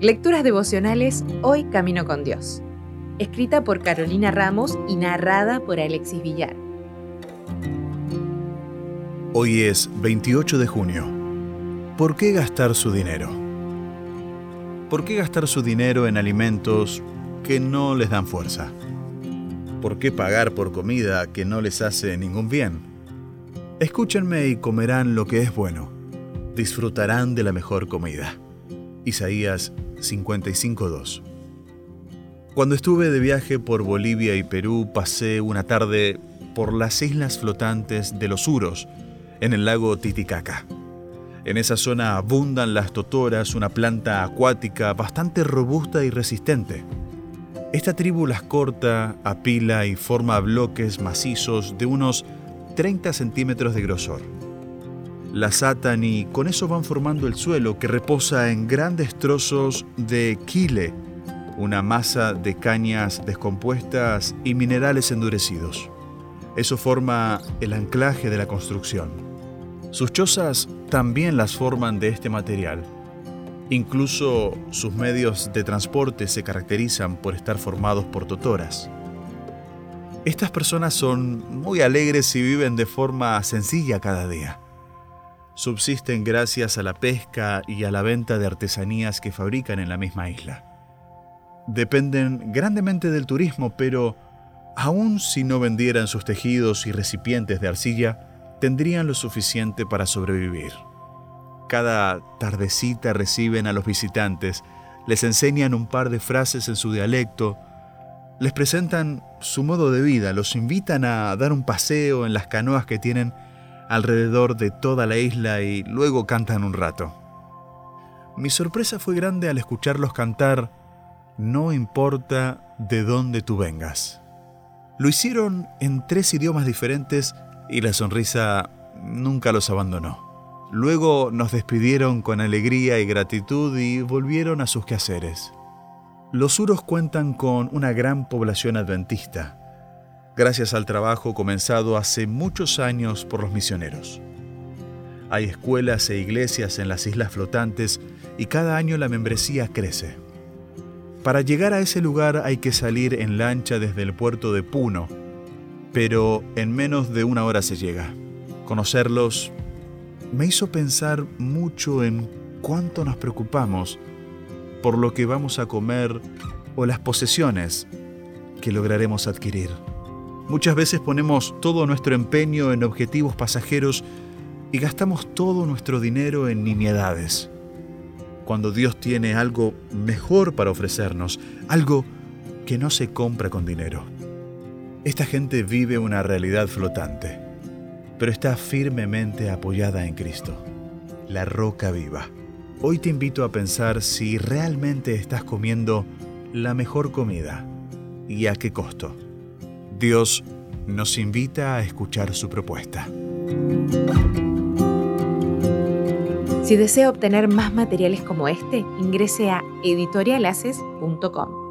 Lecturas devocionales Hoy Camino con Dios. Escrita por Carolina Ramos y narrada por Alexis Villar. Hoy es 28 de junio. ¿Por qué gastar su dinero? ¿Por qué gastar su dinero en alimentos que no les dan fuerza? ¿Por qué pagar por comida que no les hace ningún bien? Escúchenme y comerán lo que es bueno. Disfrutarán de la mejor comida. Isaías 55.2. Cuando estuve de viaje por Bolivia y Perú, pasé una tarde por las islas flotantes de los Uros, en el lago Titicaca. En esa zona abundan las totoras, una planta acuática bastante robusta y resistente. Esta tribu las corta, apila y forma bloques macizos de unos 30 centímetros de grosor las atan y con eso van formando el suelo que reposa en grandes trozos de quile, una masa de cañas descompuestas y minerales endurecidos. Eso forma el anclaje de la construcción. Sus chozas también las forman de este material. Incluso sus medios de transporte se caracterizan por estar formados por totoras. Estas personas son muy alegres y viven de forma sencilla cada día subsisten gracias a la pesca y a la venta de artesanías que fabrican en la misma isla. Dependen grandemente del turismo, pero aun si no vendieran sus tejidos y recipientes de arcilla, tendrían lo suficiente para sobrevivir. Cada tardecita reciben a los visitantes, les enseñan un par de frases en su dialecto, les presentan su modo de vida, los invitan a dar un paseo en las canoas que tienen alrededor de toda la isla y luego cantan un rato. Mi sorpresa fue grande al escucharlos cantar No importa de dónde tú vengas. Lo hicieron en tres idiomas diferentes y la sonrisa nunca los abandonó. Luego nos despidieron con alegría y gratitud y volvieron a sus quehaceres. Los suros cuentan con una gran población adventista gracias al trabajo comenzado hace muchos años por los misioneros. Hay escuelas e iglesias en las islas flotantes y cada año la membresía crece. Para llegar a ese lugar hay que salir en lancha desde el puerto de Puno, pero en menos de una hora se llega. Conocerlos me hizo pensar mucho en cuánto nos preocupamos por lo que vamos a comer o las posesiones que lograremos adquirir. Muchas veces ponemos todo nuestro empeño en objetivos pasajeros y gastamos todo nuestro dinero en nimiedades. Cuando Dios tiene algo mejor para ofrecernos, algo que no se compra con dinero. Esta gente vive una realidad flotante, pero está firmemente apoyada en Cristo, la roca viva. Hoy te invito a pensar si realmente estás comiendo la mejor comida y a qué costo. Dios nos invita a escuchar su propuesta. Si desea obtener más materiales como este, ingrese a editorialaces.com.